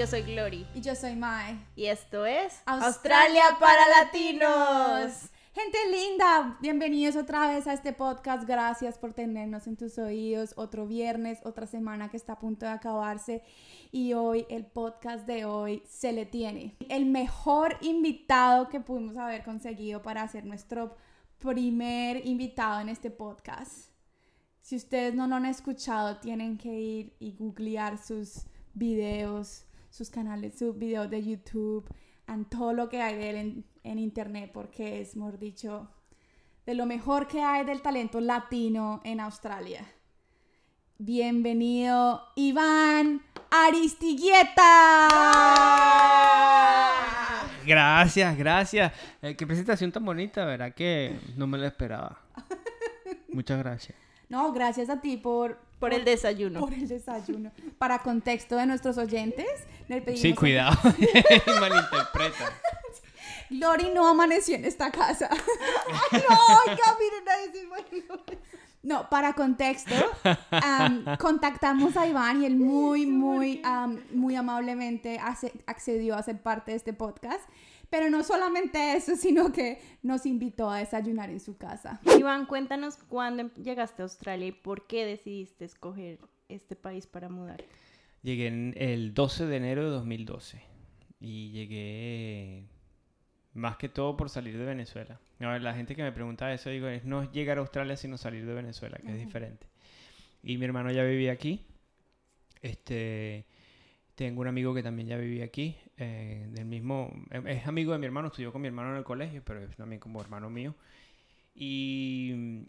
Yo soy Glory. Y yo soy Mae. Y esto es Australia para Latinos. Gente linda, bienvenidos otra vez a este podcast. Gracias por tenernos en tus oídos. Otro viernes, otra semana que está a punto de acabarse. Y hoy, el podcast de hoy se le tiene. El mejor invitado que pudimos haber conseguido para hacer nuestro primer invitado en este podcast. Si ustedes no lo han escuchado, tienen que ir y googlear sus videos, sus canales, sus videos de YouTube, y todo lo que hay de él en, en internet, porque es, mejor dicho, de lo mejor que hay del talento latino en Australia. Bienvenido, Iván Aristigueta. Gracias, gracias. Eh, qué presentación tan bonita, ¿verdad? Que no me lo esperaba. Muchas gracias. No, gracias a ti por, por el desayuno. por el desayuno. Para contexto de nuestros oyentes, le pedimos Sí, a- cuidado. Malinterpreta. Lori no amaneció en esta casa. Ay, no, oiga, miren a ese bueno. No, para contexto, am, contactamos a Iván y él muy, muy, am, muy amablemente accedió a ser parte de este podcast. Pero no solamente eso, sino que nos invitó a desayunar en su casa. Iván, cuéntanos cuándo llegaste a Australia y por qué decidiste escoger este país para mudar. Llegué en el 12 de enero de 2012 y llegué más que todo por salir de Venezuela. A ver, la gente que me pregunta eso, digo, es no llegar a Australia sino salir de Venezuela, que es diferente. Y mi hermano ya vivía aquí. Este, tengo un amigo que también ya vivía aquí, eh, del mismo, eh, es amigo de mi hermano, estudió con mi hermano en el colegio, pero es también como hermano mío. Y mm,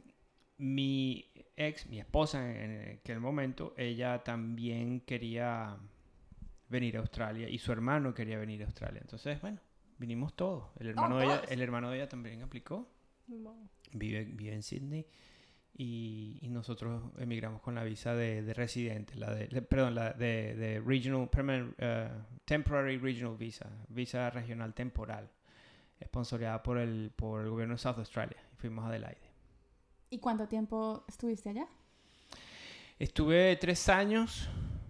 mi ex, mi esposa en aquel momento, ella también quería venir a Australia y su hermano quería venir a Australia. Entonces, bueno, vinimos todos. El hermano, de, ella, el hermano de ella también aplicó, vive, vive en Sydney y, y nosotros emigramos con la visa de, de residente, la de, de- perdón, la de, de Regional Permanent eh, Temporary Regional Visa, visa regional temporal, sponsoreada por el, por el gobierno de South Australia. Y fuimos a Adelaide. ¿Y cuánto tiempo estuviste allá? Estuve tres años,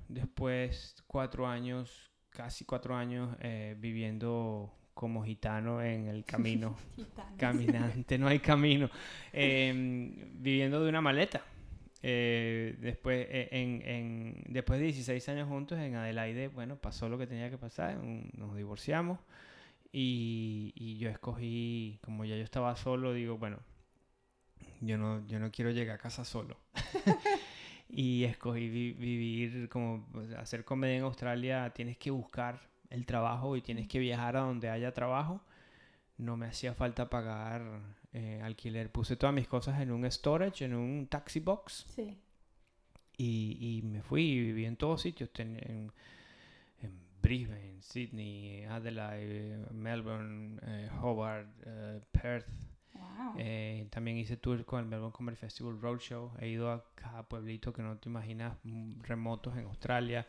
después cuatro años, casi cuatro años eh, viviendo como gitano en el camino. Caminante, no hay camino. Em, viviendo de una maleta. Eh, después, eh, en, en- después de 16 años juntos en Adelaide, bueno, pasó lo que tenía que pasar. Nos divorciamos. Y, y yo escogí, como ya yo estaba solo, digo, bueno, yo no, yo no quiero llegar a casa solo. y escogí vi- vivir como sea, hacer comedia en Australia. Tienes que buscar el trabajo y tienes que viajar a donde haya trabajo no me hacía falta pagar eh, alquiler. Puse todas mis cosas en un storage, en un taxi box Sí. y, y me fui y viví en todos sitios. Ten- en, en Brisbane, Sydney, Adelaide, Melbourne, eh, Hobart, eh, Perth. Wow. Eh, también hice tour con el Melbourne Comedy Festival Roadshow. He ido a cada pueblito que no te imaginas, mm, remotos en Australia.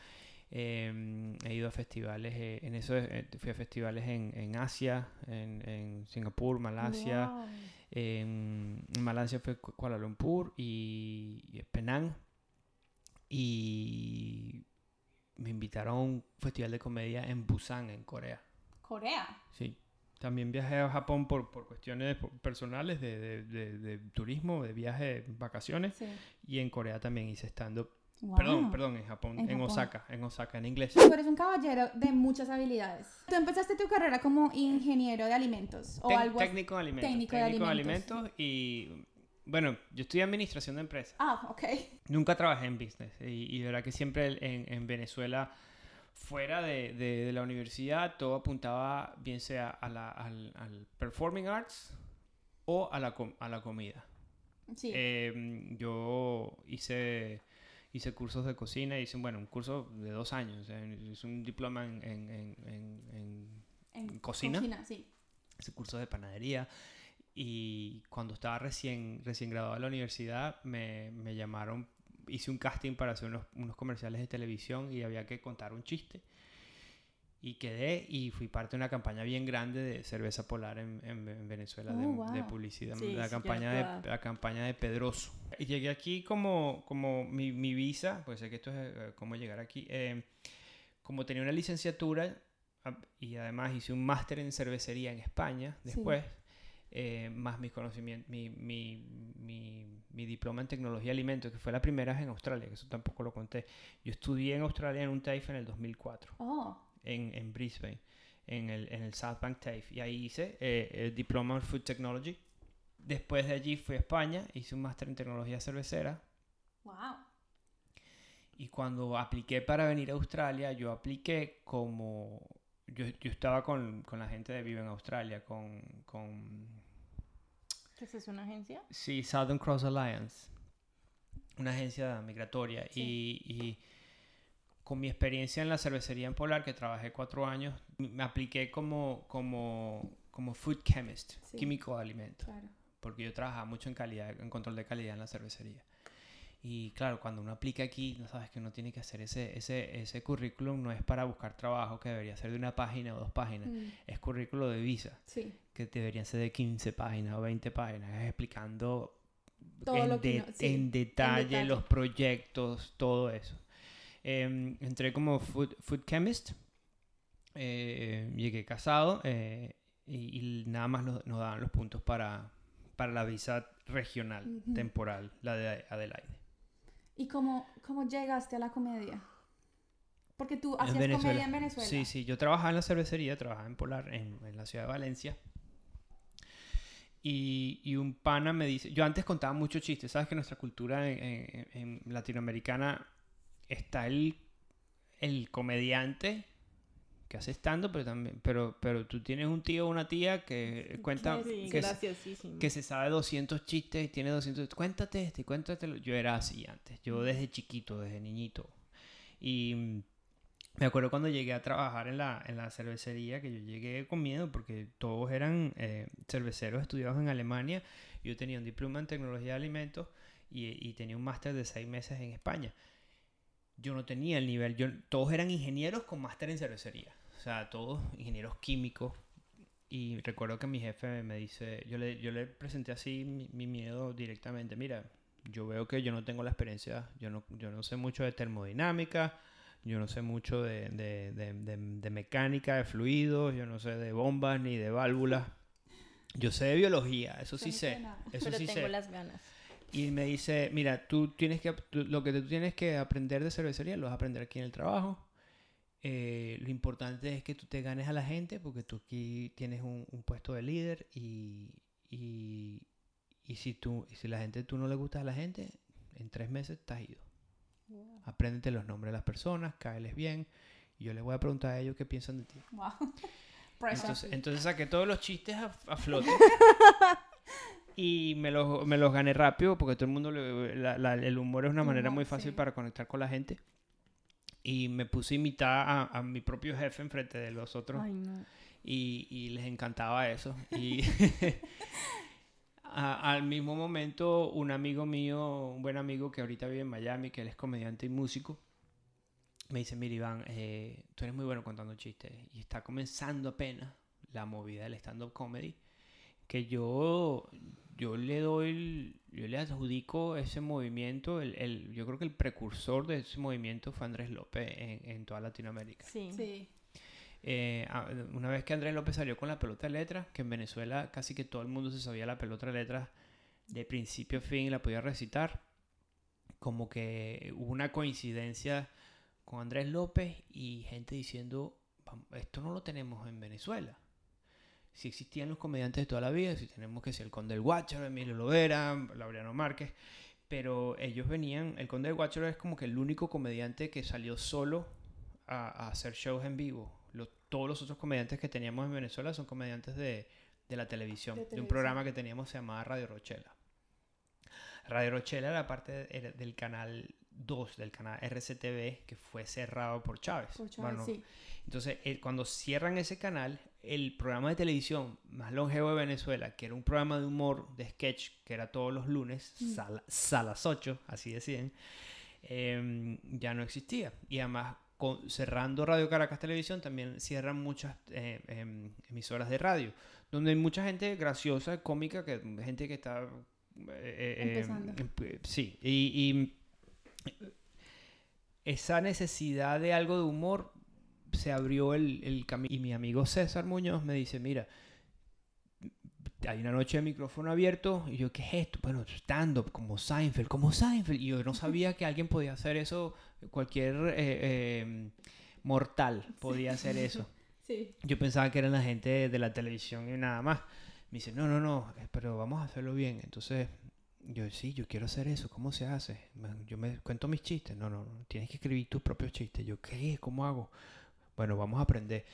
Eh, he ido a festivales, eh, en eso eh, fui a festivales en, en Asia, en, en Singapur, Malasia. Wow. En Malasia fue Ku- Kuala Lumpur y, y Penang. Y me invitaron a un festival de comedia en Busan, en Corea. Corea. Sí. También viajé a Japón por, por cuestiones personales de, de- de- de turismo, de viaje, vacaciones. Sí. Y en Corea también hice stand-up. Wow. Perdón, perdón, en Japón, En en, Japón. Osaka, en Osaka, en inglés. Tú eres un caballero de muchas habilidades. Tú empezaste tu carrera como ingeniero de alimentos o Tec- algo así. técnico de alimentos. técnico de alimentos. y, bueno, yo estudié administración de empresas. Ah, ok. Nunca trabajé en business y, y de verdad que siempre en, en Venezuela, fuera de, de- de la universidad, todo apuntaba bien sea a la- al, al performing arts o a la, a la comida. Sí. Eh, yo hice, hice cursos de cocina, hice bueno, un curso de dos años, hice un diploma en, en- en- en- en- en cocina. Cocina, sí. hice cursos de panadería y cuando estaba recién, recién graduado de la universidad me, me llamaron, hice un casting para hacer unos, unos comerciales de televisión y había que contar un chiste. Y quedé y fui parte de una campaña bien grande de cerveza polar en, en- en Venezuela, de, Oh, wow. de publicidad, Sí, la, sí, campaña de, la campaña de Pedroso. Y llegué aquí como, como mi, mi visa, pues sé que esto es eh, cómo llegar aquí, eh, como tenía una licenciatura a- y además hice un máster en cervecería en España Sí. después, eh, más mis conocimientos, mi, mi, mi, mi diploma en tecnología de alimentos, que fue la primera vez en Australia, que eso tampoco lo conté. Yo estudié en Australia en un TAFE en el 2004 Oh, en, en Brisbane, en el, en el South Bank TAFE. Y ahí hice eh, el diploma en Food Technology. Después de allí fui a España, hice un máster en tecnología cervecera. wow. Y cuando apliqué para venir a Australia, yo apliqué como... Yo, yo estaba con, con la gente de Vive en Australia, con, con... ¿Qué es una agencia? Sí, Southern Cross Alliance, una agencia migratoria. Sí. Y, y con mi experiencia en la cervecería en Polar, que trabajé cuatro años, me apliqué como, como, como food chemist, Sí. químico de alimentos, Claro. porque yo trabajaba mucho en calidad, en control de calidad en la cervecería. Y claro, cuando uno aplica aquí, no sabes que uno tiene que hacer ese, ese, ese currículum, no es para buscar trabajo, que debería ser de una página o dos páginas, Mm, es currículo de visa sí. que deberían ser de 15 páginas o 20 páginas, es explicando en, de- no- sí, en detalle detalle. los proyectos, todo eso. Em, entré como food, food chemist, eh, llegué casado eh, y, y nada más nos, nos daban los puntos para, para la visa regional, Ujú. temporal, la de Adelaide. ¿Y cómo, cómo llegaste a la comedia? Porque tú hacías Venezuela. comedia en Venezuela. Sí, sí, yo trabajaba en la cervecería, trabajaba en Polar, en, en la ciudad de Valencia. Y, y un pana me dice, yo antes contaba muchos chistes, sabes que nuestra cultura en, en- en latinoamericana está el, el comediante que hace estando, pero también, pero, pero tú tienes un tío o una tía que cuenta, Sí, que, se- que se sabe 200 chistes y tiene 200, cuéntate este, cuéntatelo. Yo era así antes, yo desde chiquito, desde niñito. Y mm, me acuerdo cuando llegué a trabajar en la, en la cervecería, que yo llegué con miedo porque todos eran eh, cerveceros estudiados en Alemania. Yo tenía un diploma en tecnología de alimentos y, y tenía un máster de seis meses en España. Yo no tenía el nivel, yo, todos eran ingenieros con máster en cervecería. O sea, todos ingenieros químicos, y recuerdo que mi jefe me dice, yo le, yo le presenté así mi, mi miedo directamente, mira, yo veo que yo no tengo la experiencia, yo no, yo no sé mucho de termodinámica, yo no sé mucho de, de, de- de- de mecánica, de fluidos, yo no sé de bombas ni de válvulas. Yo sé de biología, eso sí no sé, sé nada. eso Pero sí tengo sé. las ganas. Y me dice, mira, tú tienes que, tú- lo que tú tienes que aprender de cervecería lo vas a aprender aquí en el trabajo. Eh, lo importante es que tú te ganes a la gente porque tú aquí tienes un, un puesto de líder y, y, y si, tú, y si la gente tú no le gustas a la gente, en tres meses estás ido. Apréndete los nombres de las personas, cáeles bien y yo les voy a preguntar a ellos qué piensan de ti. Wow. Entonces, entonces saqué todos los chistes a, a flote. y me los, me los gané rápido porque todo el mundo, le- la- la- el humor es una manera humor, muy fácil sí. para conectar con la gente. Y me puse a imitar a, a mi propio jefe enfrente de los otros Ay, no. y, y les encantaba eso. Y a- al mismo momento, un amigo mío, un buen amigo que ahorita vive en Miami, que él es comediante y músico, me dice, mira Iván, eh, tú eres muy bueno contando chistes y está comenzando apenas la movida del stand-up comedy, que yo, yo le doy, el- yo le adjudico ese movimiento, el, el- yo creo que el precursor de ese movimiento fue Andrés López en, en toda Latinoamérica. Sí. Sí. Eh, una vez que Andrés López salió con la pelota de letras, que en Venezuela casi que todo el mundo se sabía la pelota de letras de principio a fin y la podía recitar, como que hubo una coincidencia con Andrés López y gente diciendo, "Vam- esto no lo tenemos en Venezuela. Si existían los comediantes de toda la vida, si tenemos que ser el Conde del Guácharo, Emilio Lovera, Laureano Márquez, pero ellos venían, el Conde del Guácharo es como que el único comediante que salió solo a, a hacer shows en vivo. Lo- todos los otros comediantes que teníamos en Venezuela son comediantes de, de la televisión, De de, un programa que teníamos se llamaba Radio Rochela. Radio Rochela era parte de- era del canal 2, del canal RCTV, que fue cerrado por Chávez. Por Chávez, Bueno, sí. entonces, eh, cuando cierran ese canal, el programa de televisión más longevo de Venezuela, que era un programa de humor, de sketch, que era todos los lunes, Mm. sal- salas 8, así decían, em, ya no existía. Y además, con- cerrando Radio Caracas Televisión, también cierran muchas eh, em, emisoras de radio, donde hay mucha gente graciosa, cómica, que, gente que está... eh, eh, em, Empezando. emp- sí, y- y esa necesidad de algo de humor se abrió el, el camino. Y mi amigo César Muñoz me dice, mira, hay una noche de micrófono abierto y yo, ¿qué es esto? Bueno, stand-up, como Seinfeld, como Seinfeld. Y yo no sabía que alguien podía hacer eso, cualquier eh, eh, mortal podía hacer eso. Sí. Yo pensaba que eran la gente de la televisión y nada más. Me dice, no, no, no, pero vamos a hacerlo bien. Entonces, yo, sí, yo quiero hacer eso. ¿Cómo se hace? Yo me cuento mis chistes. No, no, no, tienes que escribir tus propios chistes. Yo, ¿qué? ¿Cómo hago? Bueno, vamos a aprender.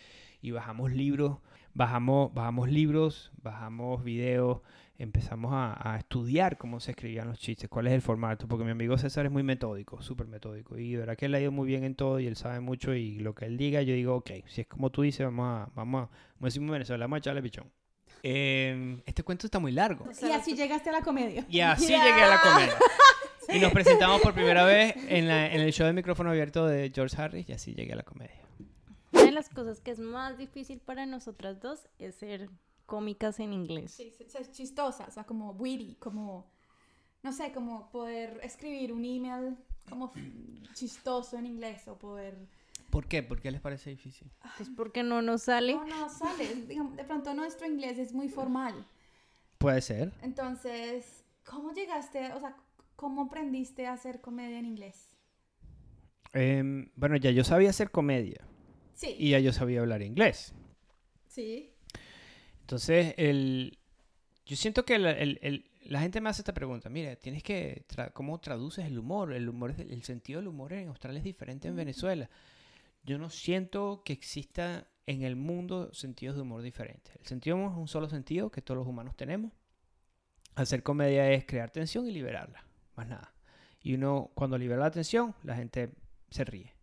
Y bajamos libros, bajamos, bajamos libros, bajamos videos, empezamos a, a estudiar cómo se escribían los chistes, cuál es el formato, porque mi amigo César es muy metódico, súper metódico, y de verdad que él ha ido muy bien en todo y él sabe mucho y lo que él diga, yo digo, ok, si es como tú dices, vamos a, vamos a, como decimos en Venezuela, vamos a echarle pichón. Eh, este cuento está muy largo. Y así llegaste a la comedia. Y así llegué a la comedia. Y nos presentamos por primera vez en, la- en el show de micrófono abierto de George Harris y así llegué a la comedia. Una de las cosas que es más difícil para nosotras dos es ser cómicas en inglés. Sí, sí, sí, chistosa, o sea, como witty, como, no sé, como poder escribir un email como chistoso en inglés o poder... ¿Por qué? ¿Por qué les parece difícil? Pues porque no nos sale. No, no, sale. digamos, de pronto nuestro inglés es muy formal. Puede ser. Entonces, ¿cómo llegaste, o sea, cómo aprendiste a hacer comedia en inglés? Em, bueno, ya yo sabía hacer comedia Sí, y ya yo sabía hablar inglés. sí. Entonces, el, yo siento que la, el- el- la gente me hace esta pregunta. Mira, tienes que... tra- ¿Cómo traduces el humor? El, humor es- el sentido del humor en Australia es diferente en Venezuela. Yo no siento que exista en el mundo sentidos de humor diferentes. El sentido humor es un solo sentido que todos los humanos tenemos. Hacer comedia es crear tensión y liberarla. Más nada. Y uno, cuando libera la tensión, la gente se ríe.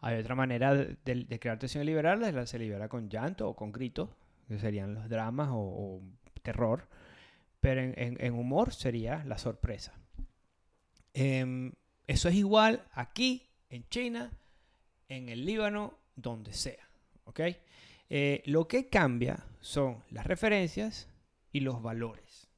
Hay otra manera de, crear tensión y liberarla, es la- se libera con llanto o con gritos, que serían los dramas o, terror. Pero en humor sería la sorpresa. Em, eso es igual aquí, en China, en el Líbano, donde sea. ¿ok? Eh, lo que cambia son las referencias y los valores.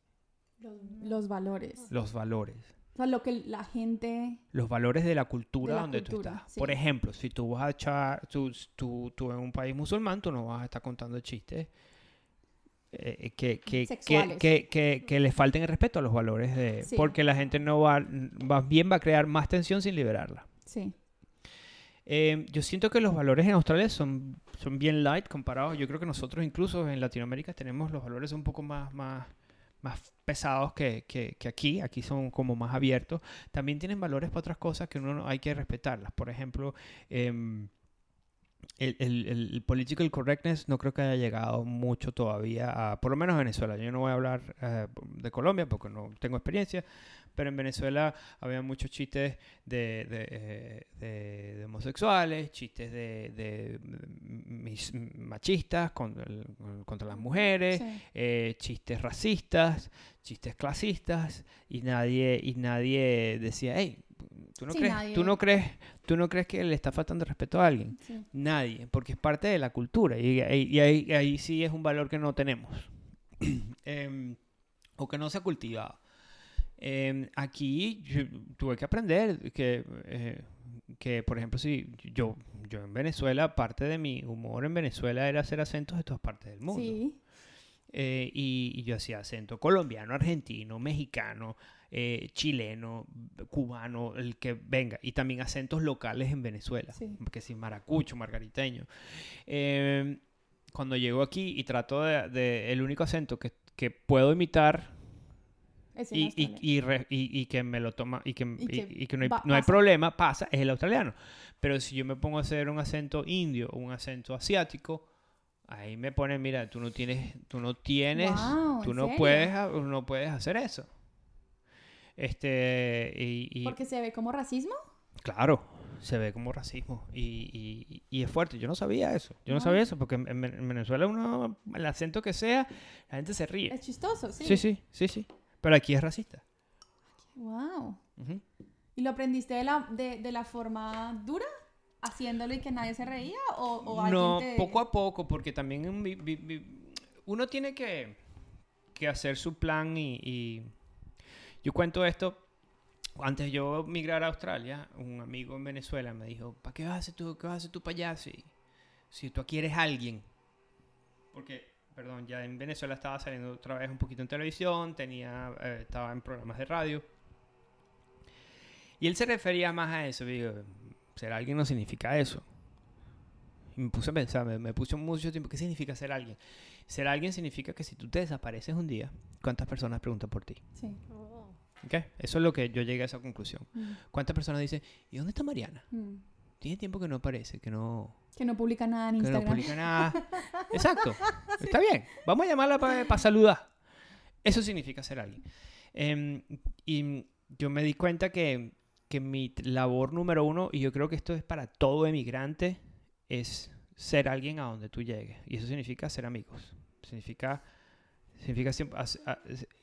Los, los valores. Los valores. O sea, lo que la gente... Los valores de la cultura De la donde tú cultura, estás. sí. Por ejemplo, si tú vas a echar, tú, tú, tú en un país musulmán, tú no vas a estar contando chistes eh, que, que, que, Sexuales. que, que, que le falten el respeto a los valores de... Sí. Porque la gente no va, va bien va a crear más tensión sin liberarla. Sí. Eh, yo siento que los valores en Australia son, son bien light comparados. Yo creo que nosotros incluso en Latinoamérica tenemos los valores un poco más, más, más pesados que, que- que aquí. Aquí son como más abiertos. También tienen valores para otras cosas que uno no- hay que respetarlas. Por ejemplo, em, el, el, el political correctness no creo que haya llegado mucho todavía a, por lo menos a Venezuela. Yo no voy a hablar eh, de Colombia porque no tengo experiencia, pero en Venezuela había muchos chistes de, de, eh, de- de homosexuales, chistes de, mis- machistas con- contra las mujeres, sí. eh, chistes racistas, chistes clasistas y nadie y nadie decía, hey, ¿tú no Sí, crees, nadie- tú no crees, tú no crees que le está faltando respeto a alguien? sí. Nadie, porque es parte de la cultura y, y- y ahí, ahí sí es un valor que no tenemos Em, o que no se ha cultivado. Em, aquí yo tuve que aprender que, eh, que, por ejemplo, si yo, yo en Venezuela, parte de mi humor en Venezuela era hacer acentos de todas partes del mundo. Sí. Eh, y, y yo hacía acento colombiano, argentino, mexicano, eh, chileno, cubano, el que venga. Y también acentos locales en Venezuela, Sí. que si maracucho, margariteño. Eh, cuando llego aquí y trato de, de- el único acento que, que puedo imitar y, y, y re- y- y que me lo toma y que, Y que que no, hay, no hay problema, pasa, es el australiano. Pero si yo me pongo a hacer un acento indio o un acento asiático, ahí me ponen, mira, tú no tienes, tú no tienes, tú ¿en no serio? puedes, ha- no puedes hacer eso. Este, y, Porque se ve como racismo. claro, se ve como racismo y, y- y es fuerte. Yo no sabía eso, yo no Ah. sabía eso porque en Venezuela uno, el acento que sea, la gente se ríe. Es chistoso, sí. Sí, sí, sí, sí. Pero aquí es racista. Wow. ¿Y lo aprendiste de la, de, de la forma dura? ¿Haciéndolo y que nadie se reía? ¿O, o alguien No, te- poco a poco, porque también en vi- vi- vi- uno tiene que, que hacer su plan y, y yo cuento esto. Antes de yo migrar a Australia, un amigo en Venezuela me dijo, ¿para qué vas a hacer tú, qué vas a hacer tú para allá? Si si tú quieres a alguien, porque, perdón, ya en Venezuela estaba saliendo otra vez un poquito en televisión, tenía, eh, estaba en programas de radio. Y él se refería más a eso. Digo, ser alguien no significa eso. Y me puse a pensar, me, me puse mucho tiempo, ¿qué significa ser alguien? Ser alguien significa que si tú te desapareces un día, ¿cuántas personas preguntan por ti? Sí. Oh. Eso es lo que yo llegué a esa conclusión. Mm. ¿Cuántas personas dicen, ¿y dónde está Mariana? Mm. Tiene tiempo que no aparece, que no, Que no publica nada en que no Instagram. publica nada. Exacto. Está bien. Vamos a llamarla para saludar. Eso significa ser alguien. Em, y yo me di cuenta que, que mi labor número uno, y yo creo que esto es para todo emigrante, es ser alguien a donde tú llegues. Y eso significa ser amigos. Significa... Significa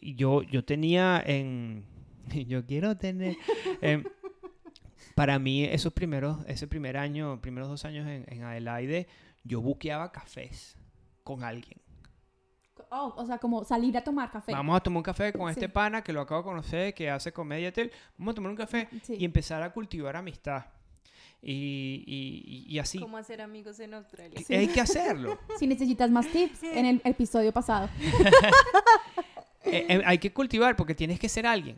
yo, yo tenía en... Yo quiero tener... em, para mí, esos primeros, ese primer año, primeros dos años en, en Adelaide, yo buqueaba cafés con alguien. Oh, o sea, como salir a tomar café. Vamos a tomar un café con este Sí. pana que lo acabo de conocer, que hace comedia y tal. Vamos a tomar un café Sí. y empezar a cultivar amistad. Y, y- y- así. ¿Cómo hacer amigos en Australia? Sí. Hay que hacerlo. Si necesitas más tips, en el episodio pasado. Eh, eh, hay que cultivar porque tienes que ser alguien.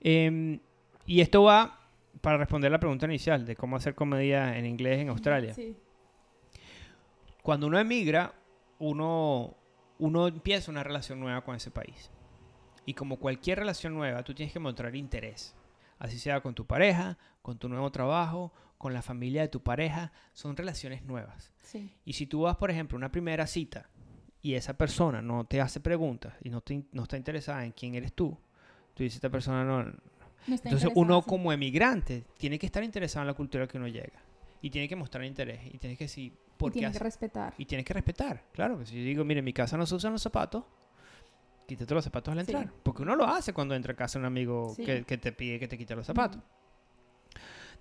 Em, y esto va para responder la pregunta inicial de cómo hacer comedia en inglés en Australia. Sí. cuando uno emigra, uno, uno empieza una relación nueva con ese país. Y como cualquier relación nueva, tú tienes que mostrar interés. Así sea con tu pareja, con tu nuevo trabajo, con la familia de tu pareja. Son relaciones nuevas. Sí. Y si tú vas, por ejemplo, a una primera cita y esa persona no te hace preguntas y no, te no está interesada en quién eres tú, tú dices, esta persona no... Entonces uno sí. como emigrante tiene que estar interesado en la cultura que uno llega. Y tiene que mostrar interés. Y tienes que decir, Y ¿por qué tiene hace- que respetar. y tienes que respetar, claro. que Si yo digo, mire, en mi casa no se usan los zapatos, quítate los zapatos al Sí. entrar. Porque uno lo hace cuando entra a casa un amigo Sí. que, que te pide que te quite los zapatos.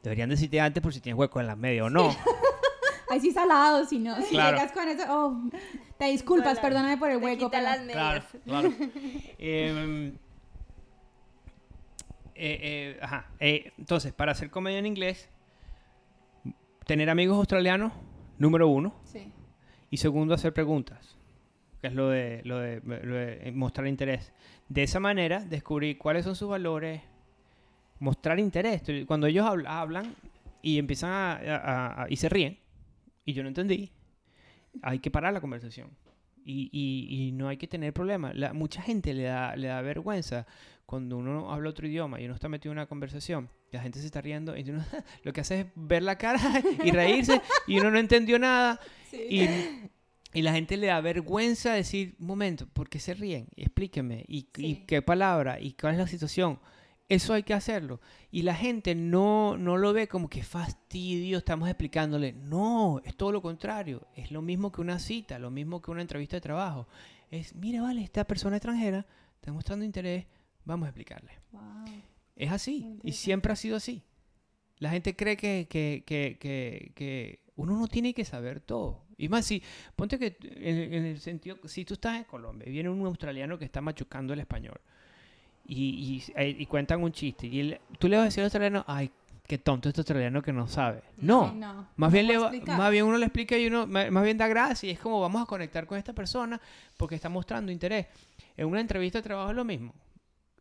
Deberían decirte antes por si tienes hueco en las medias o no. Ahí sí salado, si no. Si Claro. llegas con eso, oh, te disculpas, Hola. perdóname por el hueco. quita pero- las medias. claro. Em, eh, eh, ajá. eh, entonces, para hacer comedia en inglés, tener amigos australianos, número uno. Sí. Y segundo, hacer preguntas, que es lo de, lo de, lo de mostrar interés. De esa manera, descubrir cuáles son sus valores, mostrar interés. Cuando ellos habl- hablan y empiezan a, a- a- y se ríen, y yo no entendí, hay que parar la conversación. Y, y- y no hay que tener problema. La, mucha gente le da, le da vergüenza cuando uno habla otro idioma y uno está metido en una conversación. La gente se está riendo y uno lo que hace es ver la cara y reírse y uno no entendió nada. Y, y la gente le da vergüenza decir, momento, ¿por qué se ríen? Explíqueme. ¿Y, y Sí. qué palabra? ¿Y cuál es la situación? Eso hay que hacerlo. Y la gente no, no lo ve como que fastidio, estamos explicándole. No, es todo lo contrario. Es lo mismo que una cita, lo mismo que una entrevista de trabajo. Es, mira, vale, esta persona extranjera está mostrando interés, vamos a explicarle. Wow. Es así. Y siempre ha sido así. La gente cree que, que, que, que, que uno no tiene que saber todo. Y más, si, ponte que en, en el sentido, si tú estás en Colombia y viene un australiano que está machucando el español y, y, eh, y cuentan un chiste y él- tú le vas a decir al australiano, ay, qué tonto este australiano que no sabe. No, Sí, no. más bien, le va- más bien uno le explica y uno más, bien da gracia y es como vamos a conectar con esta persona porque está mostrando interés. En una entrevista de trabajo es lo mismo.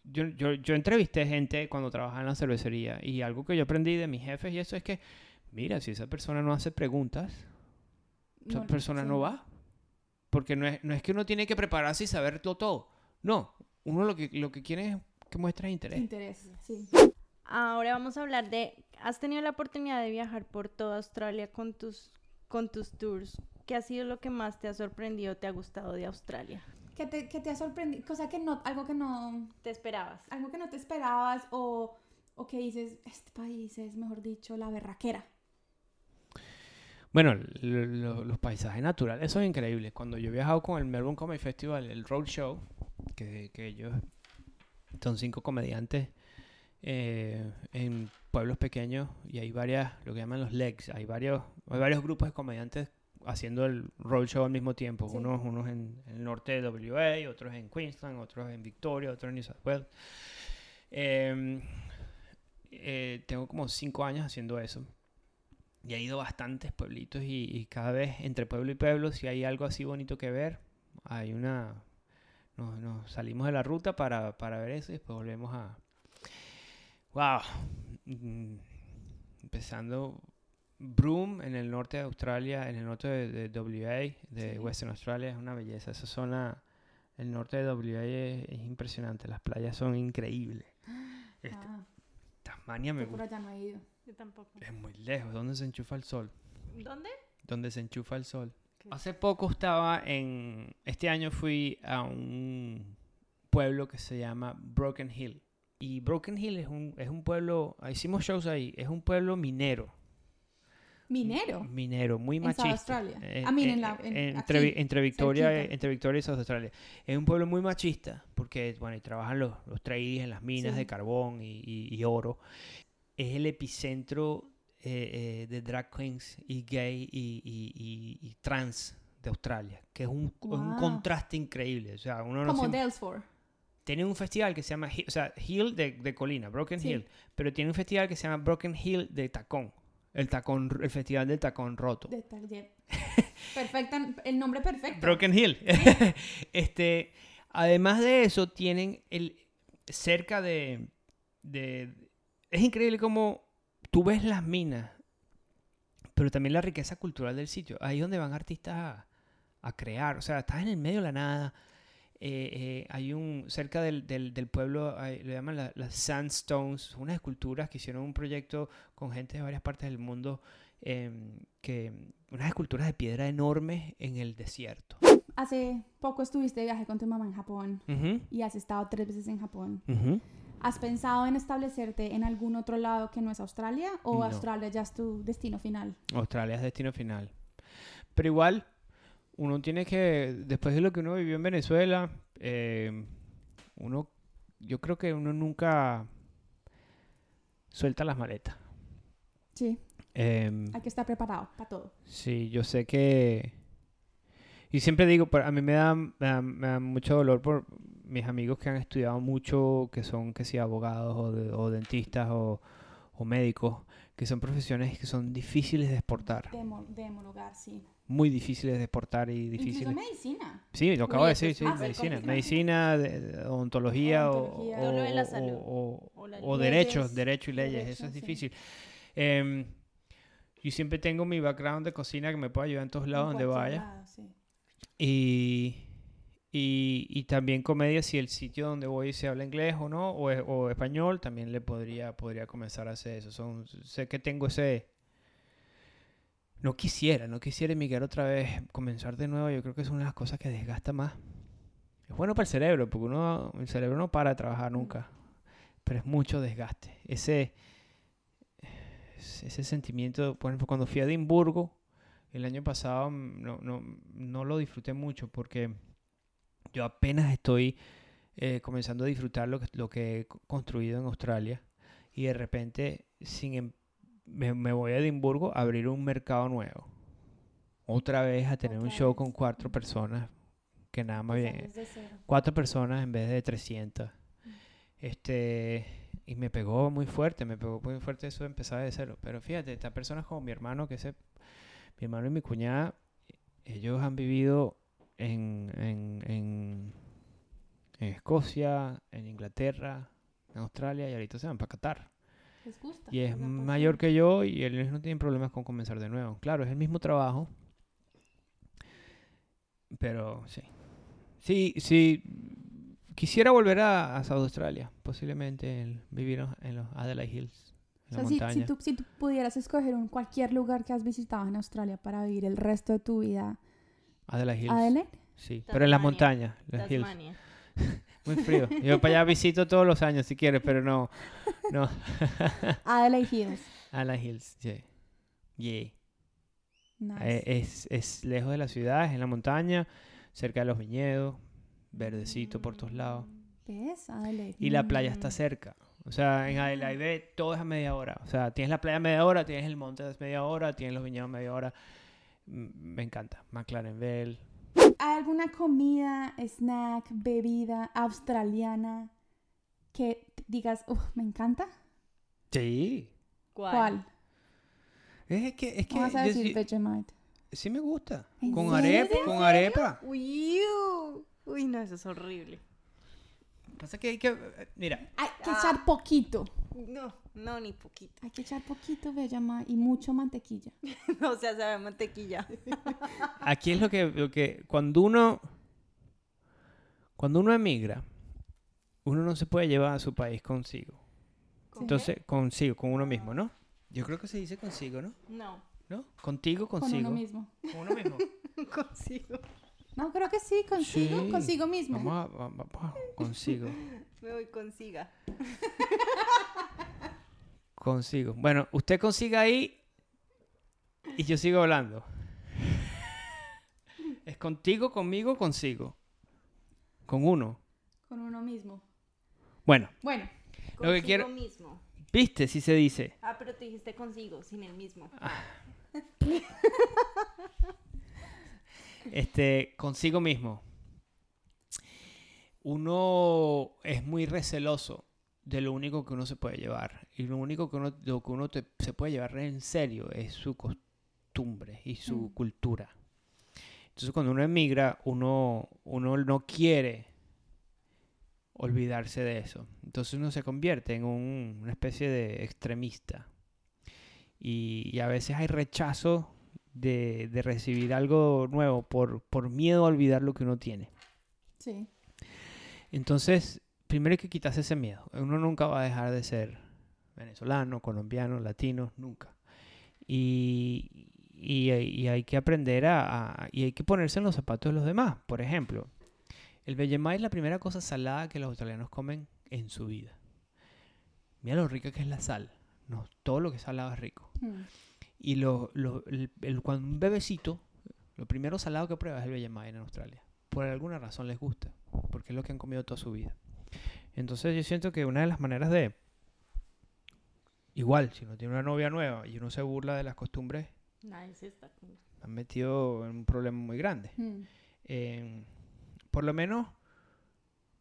Yo, yo, yo entrevisté gente cuando trabajaba en la cervecería y algo que yo aprendí de mis jefes y eso es que, mira, si esa persona no hace preguntas, esa No, persona sí. no va. Porque no es, no es que uno tiene que prepararse y saberlo todo. No, uno lo que, lo que quiere es que muestre interés. Interés, sí. Ahora vamos a hablar de, ¿has tenido la oportunidad de viajar por toda Australia con tus, con tus tours? ¿Qué ha sido lo que más te ha sorprendido, te ha gustado de Australia? ¿Qué te, qué te ha sorprendido? Cosa que no, algo que no, ¿Te esperabas? algo que no te esperabas o, o que dices, este país es, mejor dicho, la berraquera. Bueno, lo- lo- los paisajes naturales son increíbles. Cuando yo he viajado con el Melbourne Comedy Festival, el Road Show, que, que ellos son cinco comediantes eh, en pueblos pequeños y hay varias, lo que llaman los legs, hay varios, hay varios grupos de comediantes haciendo el road show al mismo tiempo, Sí. unos, unos en, en el norte de WA, otros en Queensland, otros en Victoria, otros en New South Wales. Em, eh, tengo como cinco años haciendo eso. y he ido a bastantes pueblitos y, y cada vez entre pueblo y pueblo, si hay algo así bonito que ver, hay una... Nos, nos salimos de la ruta para, para ver eso y después volvemos a... ¡Wow! Mm, Empezando Broome en el norte de Australia, en el norte de, de WA, de Sí. Western Australia, es una belleza. Esa zona, el norte de WA es, es impresionante. Las playas son increíbles. Este, Ah, Tasmania me gusta. no he ido. Yo tampoco. Es muy lejos. ¿Dónde se enchufa el sol? ¿Dónde? ¿Dónde se enchufa el sol? Hace poco estaba en... Este año fui a un pueblo que se llama Broken Hill. Y Broken Hill es un, es un pueblo... Hicimos shows ahí. Es un pueblo minero. Minero. Minero, muy En South machista. Australia. Eh, I mean, eh, en la- en- entre, aquí, Vi- entre Victoria, cerquita. entre Victoria y South Australia. Es un pueblo muy machista porque, bueno, y trabajan los, los tradies en las minas Sí. de carbón y, y- y oro. Es el epicentro eh, eh, de drag queens y gay y, y- y- y trans de Australia, que es un, un contraste increíble. O sea, uno no Como se- Dalesford. tiene un festival que se llama, o sea, Hill de, de colina, Broken Sí. Hill, pero tiene un festival que se llama Broken Hill de tacón, el tacón, el festival del tacón roto. De Perfecto, el nombre perfecto. Broken Hill. este, además de eso, tienen el cerca de, de- es increíble como tú ves las minas, pero también la riqueza cultural del sitio. Ahí es donde van artistas a, a crear. O sea, estás en el medio de la nada. Eh, eh, hay un, cerca del, del- del pueblo, hay- le llaman la- las sandstones, unas esculturas que hicieron un proyecto con gente de varias partes del mundo, em, que unas esculturas de piedra enormes en el desierto. Hace poco estuviste de viaje con tu mamá en Japón Ujú, y has estado tres veces en Japón. ujú. ¿Has pensado en establecerte en algún otro lado que no es Australia o No. Australia ya es tu destino final? Australia es destino final. Pero igual, uno tiene que, después de lo que uno vivió en Venezuela, eh, uno, yo creo que uno nunca suelta las maletas. Sí, Em, hay que estar preparado para todo. Sí, yo sé que... Y siempre digo, a mí me da, me da, me da mucho dolor por mis amigos que han estudiado mucho, que son, que sí, abogados o, de- o dentistas o, o médicos, que son profesiones que son difíciles de exportar, De, homologar, sí. muy difíciles de exportar y Incluso difíciles... medicina. Sí, lo acabo de decir, sí, ah, medicina, medicina, de- de odontología, o- Odontología. o, Todo lo de la salud. o- O la o leyes, derechos, derecho y leyes, derecho, eso es sí. difícil. Em, yo siempre tengo mi background de cocina que me puede ayudar en todos lados En donde vaya. lado, sí. Y, y, y también comedia, si el sitio donde voy se habla inglés o no, o, o español, también le podría, podría comenzar a hacer eso. Son, sé que tengo ese... No quisiera, no quisiera emigrar otra vez, comenzar de nuevo. Yo creo que es una de las cosas que desgasta más. Es bueno para el cerebro, porque uno, el cerebro no para de trabajar nunca. Pero es mucho desgaste. Ese, ese sentimiento, por ejemplo, cuando fui a Edimburgo, el año pasado mm, no, no, no lo disfruté mucho porque yo apenas estoy eh, comenzando a disfrutar lo que, lo que he co- construido en Australia y de repente sin em- me, me voy a Edimburgo a abrir un mercado nuevo. Otra vez a tener un show vez. con cuatro personas que nada más bien cuatro personas en vez de 300. Mm. Este, y me pegó muy fuerte, me pegó muy fuerte eso de empezar de cero. Pero fíjate, estas personas como mi hermano, que ese, mi hermano y mi cuñada, ellos han vivido en, en, en, en Escocia, en Inglaterra, en Australia y ahorita se van para Qatar. Les gusta. Y es mayor que yo y ellos no tienen problemas con comenzar de nuevo. Claro, es el mismo trabajo. Pero sí. Sí, sí. Quisiera volver a, a South Australia. Posiblemente el- vivir en- los Adelaide Hills. En O la sea, si, montaña. si, tú, si tú pudieras escoger un cualquier lugar que has visitado en Australia para vivir el resto de tu vida, Adelaide Hills. Adelaide, Sí, pero en las montañas. Las hills. Tasmania. Muy frío. Yo para allá visito todos los años si quieres, pero no. No. Adelaide Hills. Adelaide Hills. Yeah. Yeah. Nice. Eh, es, es lejos de la ciudad, es en la montaña, cerca de los viñedos, verdecito por todos lados. ¿Ves? Adelaide. Y la playa está cerca. O sea, en Adelaide todo es a media hora. O sea, tienes la playa a media hora, tienes el monte a media hora, tienes los viñedos a media hora. Me encanta. McLaren Bell. ¿Hay alguna comida, snack, bebida australiana que digas, "Uf, me encanta? Sí. ¿Cuál? ¿Cuál? Es que, es que ¿Cómo vas a yo decir Vegemite? sí me gusta. ¿En Con arepa, serio? con arepa. Uy, uy, no, eso es horrible. Pasa que hay que, eh, mira, Hay que echar poquito. No, no, ni poquito. Hay que echar poquito Vegemite y mucho mantequilla. o sea, sabe a mantequilla. aquí es lo que, lo que cuando uno, cuando uno emigra, uno no se puede llevar a su país consigo. Entonces, consigo, con uno mismo, ¿no? Yo creo que se dice consigo, ¿no? No, ¿No? Contigo, Con consigo. uno mismo. Con uno mismo. consigo. No, creo que sí, consigo, Sí. consigo mismo. Vamos a, va- va- va- consigo. Me voy consiga. Consigo. Bueno, usted consiga ahí y yo sigo hablando. Es contigo, conmigo, consigo. Con uno. Con uno mismo. Bueno, Bueno, Lo que Consigo quiero- mismo. ¿viste? Si se dice. Ah, pero te dijiste consigo, sin el mismo. Este, consigo mismo. Uno es muy receloso de lo único que uno se puede llevar. Y lo único que uno, lo que uno te- se puede llevar en serio es su costumbre y su Mm. cultura. Entonces cuando uno emigra, uno, uno no quiere olvidarse de eso. Entonces uno se convierte en un- una especie de extremista. Y, y a veces hay rechazo de, de recibir algo nuevo por, por miedo a olvidar lo que uno tiene. sí. Entonces, primero hay que quitarse ese miedo. Uno nunca va a dejar de ser venezolano, colombiano, latino, nunca. Y, y, y hay que aprender a, a- y hay que ponerse en los zapatos de los demás. Por ejemplo, el Vegemite es la primera cosa salada que los australianos comen en su vida. Mira lo rica que es la sal. No, todo lo que es salado es rico. Mm. Y lo, lo- el- el- cuando un bebecito, lo primero salado que prueba es el Vegemite en Australia. Por alguna razón les gusta, porque es lo que han comido toda su vida. Entonces yo siento que una de las maneras de... Igual, si uno tiene una novia nueva y uno se burla de las costumbres, con... han metido en un problema muy grande. Mm. Eh, por lo menos,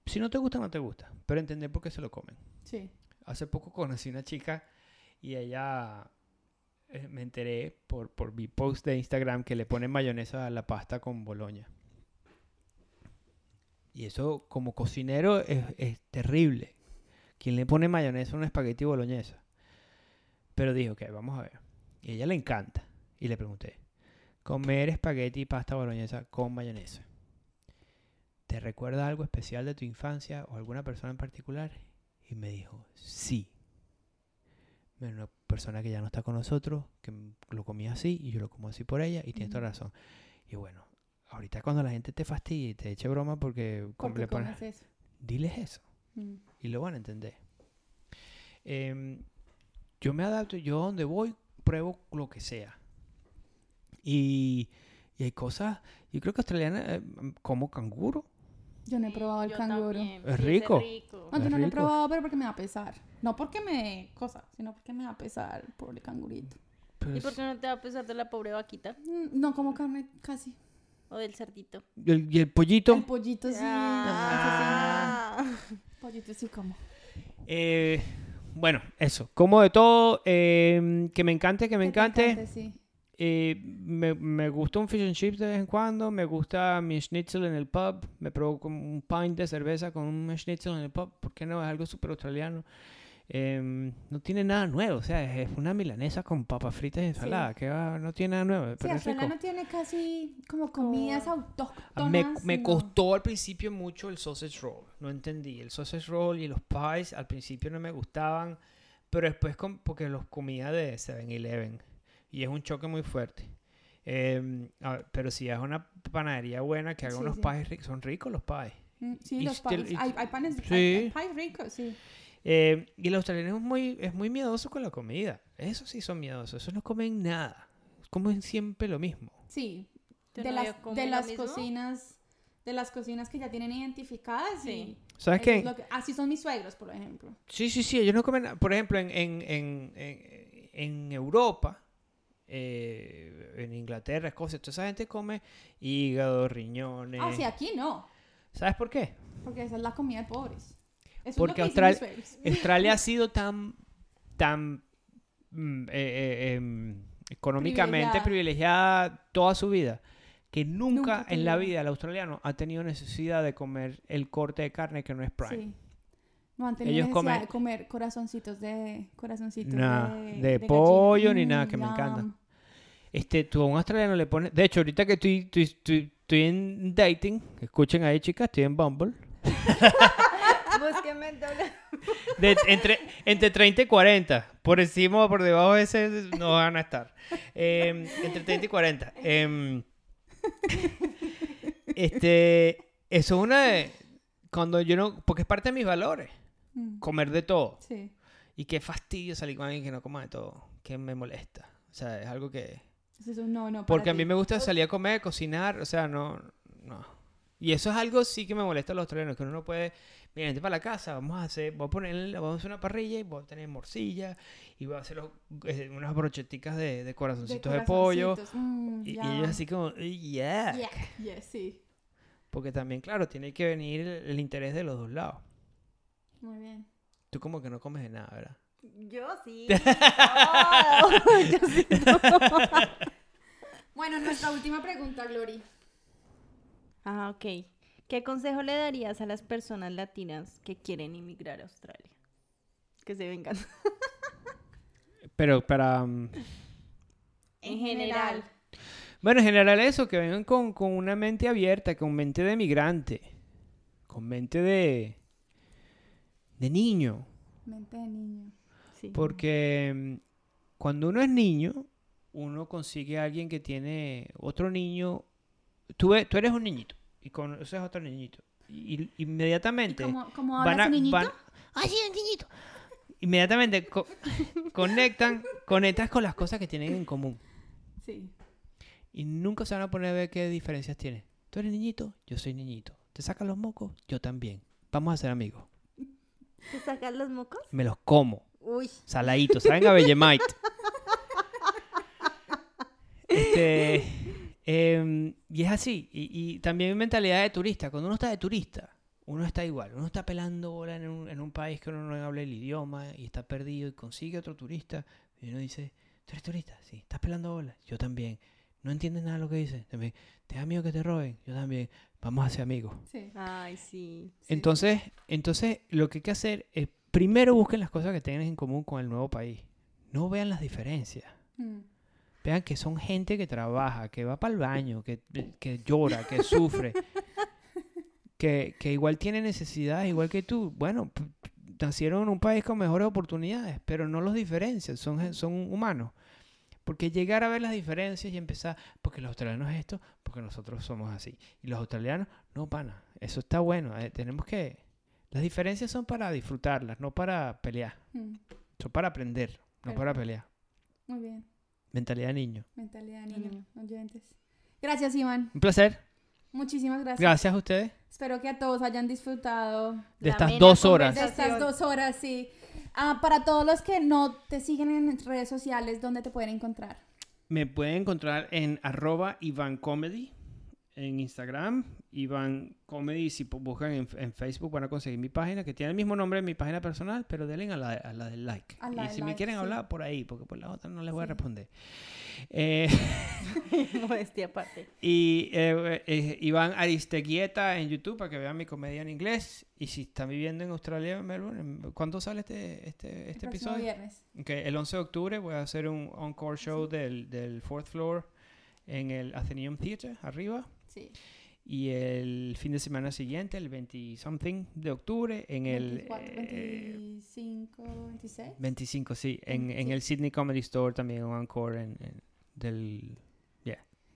si no te gusta, no te gusta, pero entender por qué se lo comen. Sí. Hace poco conocí una chica y ella eh, me enteré por, por mi post de Instagram que le pone mayonesa a la pasta con boloña. Y eso como cocinero es, terrible. ¿Quién le pone mayonesa a un espagueti boloñesa? Pero dijo, ok, vamos a ver. Y ella le encanta. Y le pregunté, comer espagueti y pasta boloñesa con mayonesa. ¿Te recuerda algo especial de tu infancia o alguna persona en particular? Y me dijo, sí. Una persona que ya no está con nosotros, que lo comía así y yo lo como así por ella y tienes toda Ujú. razón. Y bueno, ahorita cuando la gente te fastidie y te eche broma porque ¿Por qué pones- eso? diles eso Mm. y lo van a entender. Em, yo me adapto, yo donde voy pruebo lo que sea. Y, y hay cosas, yo creo que australiana eh, como canguro. Yo no he probado el Yo canguro. también, Es rico. No, yo no lo he probado, pero porque me va a pesar. No porque me dé cosa, sino porque me va a pesar por el cangurito. pero ¿Y por qué no te va a pesar de la pobre vaquita? Mm, No como carne casi. ¿O del cerdito? y el, y el pollito. El pollito sí. Ah. no, sí no. Pollito sí como. Eh, bueno, eso. Como de todo, em, que me encante, que me Que te encante. encante, sí. Eh, me, me gusta un fish and chips de vez en cuando. Me gusta mi schnitzel en el pub. Me provoco un pint de cerveza con un schnitzel en el pub. ¿Por qué no? Es algo súper australiano. Em, no tiene nada nuevo. O sea, es una milanesa con papas fritas y ensalada. Que va- no tiene nada nuevo. Sí, Pero es rico. Australia no tiene casi como comidas Como- autóctonas. Me, me no. costó al principio mucho el sausage roll. No entendí. El sausage roll y los pies al principio no me gustaban. Pero después, com- porque los comía de 7-Eleven. Y es un choque muy fuerte. Em, ver, pero si es una panadería buena que haga Sí, unos sí. pies ricos, son ricos los pies. Mm, Sí, Y los pies. Hay, hay panes, sí. hay, hay pies ricos, sí. Eh, y el australiano es muy, es muy miedoso con la comida. Eso sí son miedosos. Esos no comen nada. Comen siempre lo mismo. Sí, ¿Tu de las, de las cocinas de las cocinas que ya tienen identificadas Sí. sí. ¿Sabes qué? que- así son mis suegros, por ejemplo. Sí, sí, sí, ellos no comen nada. Por ejemplo, en, en, en, en, en Europa, eh, en Inglaterra, Escocia, toda esa gente come hígado, riñones. Ah, sí, aquí no, ¿Sabes por qué? porque esa es la comida de pobres. Eso Porque es Austral-. Australia ha sido tan, tan mm, eh, eh, em, económicamente privilegiada toda su vida, que nunca, Nunca en la vida el australiano ha tenido necesidad de comer el corte de carne que no es prime. Sí. No han tenido Ellos necesidad comen- de comer corazoncitos de corazoncitos de, de pollo ni nada, que me encanta. Este, tú a un australiano le pones... De hecho, ahorita que estoy, estoy, estoy- estoy en dating, escuchen ahí chicas, estoy en Bumble. De- entre, entre 30 y 40. Por encima o por debajo de ese no van a estar. Eh, entre 30 y 40. Em, este, eso es una de... Cuando yo no... Porque es parte de mis valores. Mm, Comer de todo. Sí. Y qué fastidio salir con alguien que no coma de todo. Que me molesta. O sea, es algo que... Eso es un no, no. para Porque a ti. mí me gusta salir a comer, cocinar, o sea, no, no. Y eso es algo sí que me molesta a los australianos, que uno no puede, mira, vente para la casa, vamos a hacer, voy a poner, vamos a hacer una parrilla y voy a tener morcilla y voy a hacer los- eh, unas brocheticas de, de corazoncitos de, pollo. Mm, Y, ellos así como, yeah. Yeah, yeah, sí. Porque también, claro, tiene que venir el, el interés de los dos lados. Muy bien. Tú como que no comes de nada, ¿verdad? Yo sí. todo. Yo sí. Bueno, nuestra última pregunta, Glory. Ah, ok. ¿Qué consejo le darías a las personas latinas que quieren emigrar a Australia? Que se vengan. Pero para... mm, En general. Bueno, en general eso, que vengan con, con una mente abierta, con mente de migrante, con mente de, de niño. Mente de niño. Sí. Porque mm, cuando uno es niño, uno consigue a alguien que tiene otro niño. Tú, tú eres un niñito y conoces a otro niñito. Y, y- ¿Y inmediatamente cómo, cómo van habla a... ese niñito? van- ¡Ay, sí, el niñito! Inmediatamente co- conectan, conectas con las cosas que tienen en común. Sí. Y nunca se van a poner a ver qué diferencias tienen. Tú eres niñito, yo soy niñito. ¿Te sacan los mocos? Yo también. Vamos a ser amigos. ¿Te sacas los mocos? Me los como. Uy. Saladitos. ¿Saben a Bellemite? este, em, y es así. Y, y también mi mentalidad de turista. Cuando uno está de turista, uno está igual. Uno está pelando bola en un, en un país que uno no habla el idioma y está perdido y consigue otro turista. Y uno dice, ¿tú eres turista? Sí. ¿Estás pelando bola? Yo también. ¿No entiendes nada de lo que dice? También. ¿Te da miedo que te roben? Yo también. Vamos a ser amigos. Sí. Ay, sí. Sí. Entonces, entonces, lo que hay que hacer es primero busquen las cosas que tengan en común con el nuevo país. No vean las diferencias. Mm. Vean que son gente que trabaja, que va para el baño, que, que llora, que sufre, que, que igual tiene necesidades, igual que tú. Bueno, nacieron en un país con mejores oportunidades, pero no los diferencian, son, son humanos. Porque llegar a ver las diferencias y empezar, porque los australianos es esto, porque nosotros somos así. Y los australianos, no, pana, eso está bueno. eh, tenemos que... Las diferencias son para disfrutarlas, no para pelear. Mm. Son para aprender, no para pelear. Muy bien. Mentalidad de niño. Mentalidad De niño. Oyentes. Gracias, Iván. Un placer. Muchísimas gracias. Gracias a ustedes Espero que a todos hayan disfrutado de estas dos horas. de estas dos horas, sí. Ah, para todos los que no te siguen en redes sociales, ¿dónde te pueden encontrar? Me pueden encontrar en arroba Iván Comedy en Instagram, Iván Comedy, si buscan en, en Facebook van a conseguir mi página, que tiene el mismo nombre de mi página personal, pero denle a la, a la del like. La y del si me quieren sí. hablar, por ahí, porque por la otra no les voy a responder. Eh, Modestia aparte. y eh, eh, Iván Aristeguieta en YouTube para que vean mi comedia en inglés. Y si están viviendo en Australia, en Melbourne, ¿cuándo sale este, este, este episodio? viernes. Ok, el 11 de octubre voy a hacer un encore show del, del fourth floor en el Athenaeum Theatre, arriba. Sí. Y el fin de semana siguiente, el 20 something de octubre, en el 24, eh, 25, 26. 25, sí, en, en Sí. el Sydney Comedy Store también un encore en, en- del...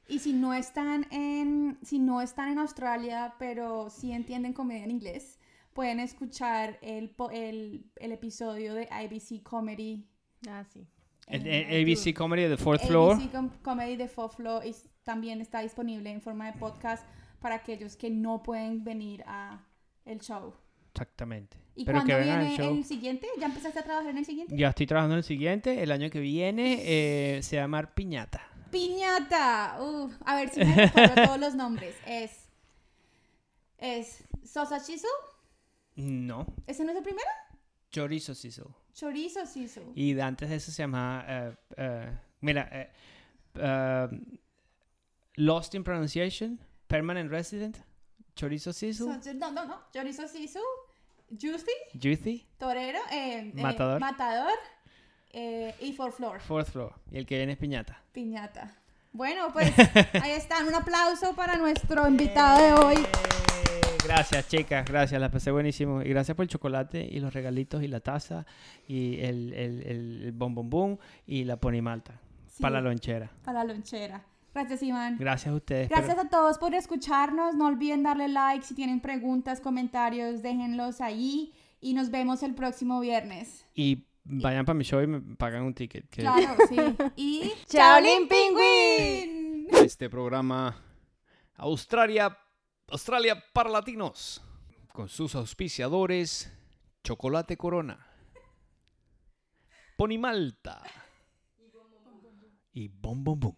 Y si no están en, si no están en Australia, pero sí entienden comedia en inglés, pueden escuchar el, po- el, el episodio de IBC Comedy. Ah, sí. El, en el ABC. Comedy de Fourth Floor. ABC Com- Comedy de Fourth Floor también está disponible en forma de podcast para aquellos que no pueden venir a el show. Exactamente. ¿Y Pero cuándo viene show. el siguiente? ¿Ya empezaste a trabajar en el siguiente? Ya estoy trabajando en el siguiente. El año que viene eh, se llama Piñata. Piñata. Uf, a ver si me recuerdo todos los nombres. Es. Es. Sosa Chisel. No. ¿Ese no es el primero? Chorizo Sizzle. Chorizo Chisel. Y antes de eso se llama eh, eh, Mira, uh, Lost in Pronunciation, Permanent Resident, Chorizo Sisu, no, no, no. Chorizo Sisu, Juicy, Juicy, Torero, eh, eh, Matador. Matador eh, y For Floor, Fourth Floor. Y el que viene es Piñata. Piñata. Bueno, pues ahí están. Un aplauso para nuestro invitado de hoy. Gracias, chicas, gracias, la pasé buenísimo. Y gracias por el chocolate y los regalitos y la taza y el, el, el, el bom bom bom y la ponimalta Sí, para la lonchera. para la lonchera. Gracias, Iván. Gracias a ustedes. Gracias pero- a todos por escucharnos. No olviden darle like. Si tienen preguntas, comentarios, déjenlos ahí. Y nos vemos el próximo viernes. Y vayan para mi show y me pagan un ticket. que- Claro, sí. Y. Shaolin Penguin. Este programa Australia, Australia para Latinos, con sus auspiciadores Chocolate Corona, Pony Malta y Bom Bom Bom.